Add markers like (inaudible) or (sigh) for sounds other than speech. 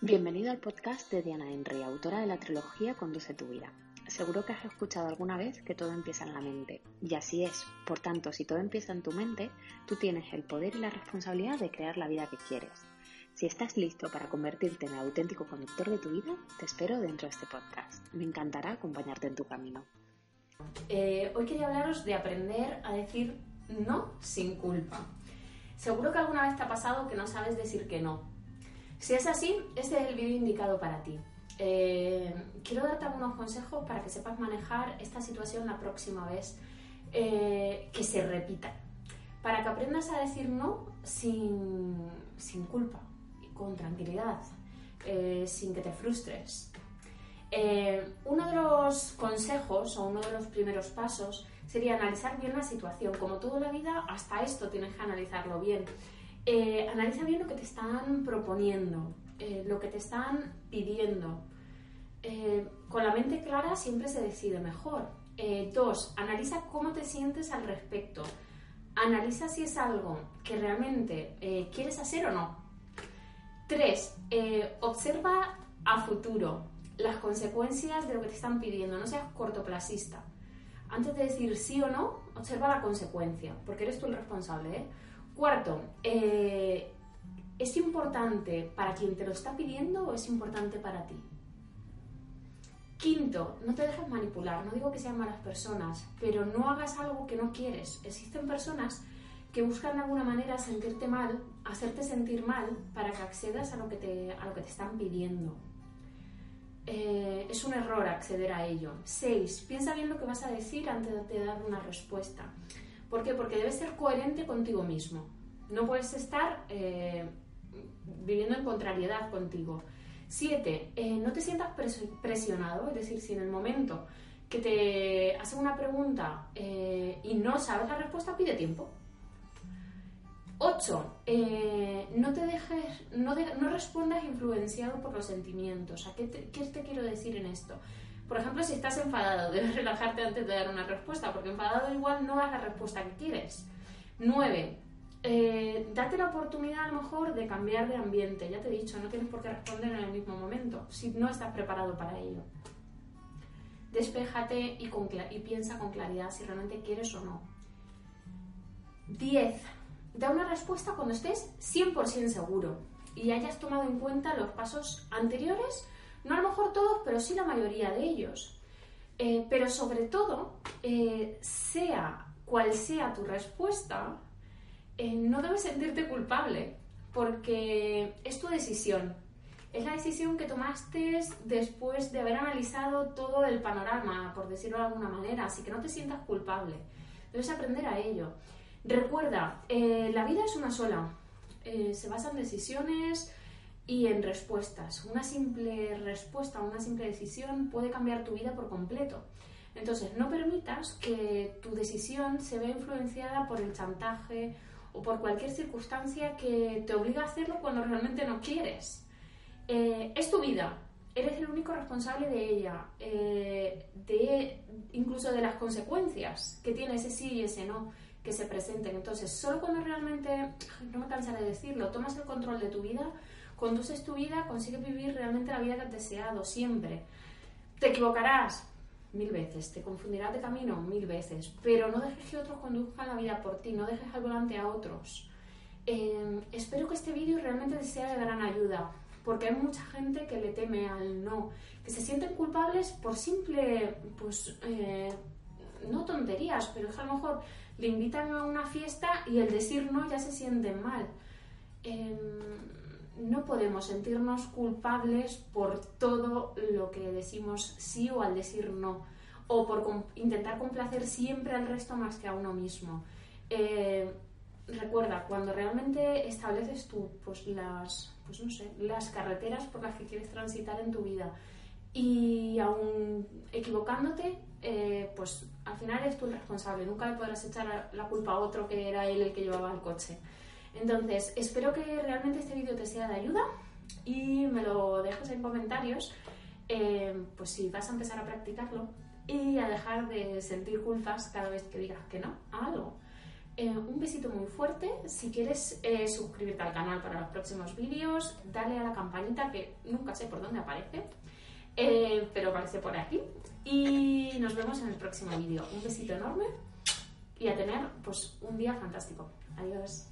Bienvenido al podcast de Diana Henry, autora de la trilogía Conduce tu vida. Seguro que has escuchado alguna vez que todo empieza en la mente, y así es. Por tanto, si todo empieza en tu mente, tú tienes el poder y la responsabilidad de crear la vida que quieres. Si estás listo para convertirte en el auténtico conductor de tu vida, te espero dentro de este podcast. Me encantará acompañarte en tu camino. Eh, hoy quería hablaros de aprender a decir no sin culpa. Seguro que alguna vez te ha pasado que no sabes decir que no si es así, este es el vídeo indicado para ti. Eh, quiero darte algunos consejos para que sepas manejar esta situación la próxima vez eh, que se repita. Para que aprendas a decir no sin, sin culpa con tranquilidad, eh, sin que te frustres. uno de los consejos o uno de los primeros pasos sería analizar bien la situación. Como toda la vida, hasta esto tienes que analizarlo bien. Eh, analiza bien lo que te están proponiendo, eh, lo que te están pidiendo. Eh, con la mente clara siempre se decide mejor. dos, analiza cómo te sientes al respecto. Analiza si es algo que realmente quieres hacer o no. Tres, observa a futuro las consecuencias de lo que te están pidiendo. No seas cortoplacista. Antes de decir sí o no, observa la consecuencia, porque eres tú el responsable. Cuarto, eh, ¿es importante para quien te lo está pidiendo o es importante para ti? Quinto, no te dejes manipular. No digo que sean malas personas, pero no hagas algo que no quieres. Existen personas que buscan de alguna manera sentirte mal, hacerte sentir mal para que accedas a lo que te, a lo que te están pidiendo. Eh, es un error acceder a ello. Seis, piensa bien lo que vas a decir antes de dar una respuesta. ¿Por qué? Porque debes ser coherente contigo mismo. No puedes estar eh, viviendo en contrariedad contigo. Siete, eh, no te sientas presionado, es decir, si en el momento que te hacen una pregunta eh, y no sabes la respuesta, pide tiempo. Ocho, no te dejes, no, no, respondas influenciado por los sentimientos. ¿A qué qué te quiero decir en esto? Por ejemplo, si estás enfadado, (laughs) debes relajarte antes de dar una respuesta, porque enfadado igual no das la respuesta que quieres. 9. Eh, date la oportunidad a lo mejor de cambiar de ambiente. Ya te he dicho, no tienes por qué responder en el mismo momento, si no estás preparado para ello. Despéjate y, y piensa con claridad si realmente quieres o no. 10. Da una respuesta cuando estés 100% seguro y hayas tomado en cuenta los pasos anteriores no a lo mejor todos, pero sí la mayoría de ellos. Eh, pero sobre todo, eh, sea cual sea tu respuesta, eh, no debes sentirte culpable, porque es tu decisión. Es la decisión que tomaste después de haber analizado todo el panorama, por decirlo de alguna manera, así que no te sientas culpable. Debes aprender a ello. Recuerda, la vida es una sola. se basa en decisiones, y en respuestas. Una simple respuesta, una simple decisión puede cambiar tu vida por completo. Entonces, no permitas que tu decisión se vea influenciada por el chantaje o por cualquier circunstancia que te obliga a hacerlo cuando realmente no quieres. Eh, es tu vida, eres el único responsable de ella, eh, de, incluso de las consecuencias que tiene ese sí y ese no que se presenten. Entonces, solo cuando realmente, no me cansaré de decirlo, tomas el control de tu vida, conduces tu vida, consigues vivir realmente la vida que has deseado, siempre. Te equivocarás mil veces, te confundirás de camino mil veces, pero no dejes que otros conduzcan la vida por ti, no dejes al volante a otros. Em, espero que este vídeo realmente te sea de gran ayuda, porque hay mucha gente que le teme al no, que se sienten culpables por simple, pues, eh, no tonterías, pero es a lo mejor le invitan a una fiesta y el decir no ya se sienten mal. Em, no podemos sentirnos culpables por todo lo que decimos sí o al decir no, o por intentar complacer siempre al resto más que a uno mismo. Eh, recuerda, cuando realmente estableces tú pues, las, pues, no sé, las carreteras por las que quieres transitar en tu vida y aún equivocándote, eh, pues al final eres tú el responsable. Nunca le podrás echar la culpa a otro que era él el que llevaba el coche. Entonces, espero que realmente este vídeo te sea de ayuda y me lo dejes en comentarios, eh, pues si vas a empezar a practicarlo y a dejar de sentir culpas cada vez que digas que no a algo. Eh, un besito muy fuerte. Si quieres eh, suscribirte al canal para los próximos vídeos, dale a la campanita que nunca sé por dónde aparece, pero aparece por aquí. Y nos vemos en el próximo vídeo. Un besito enorme y a tener pues un día fantástico. Adiós.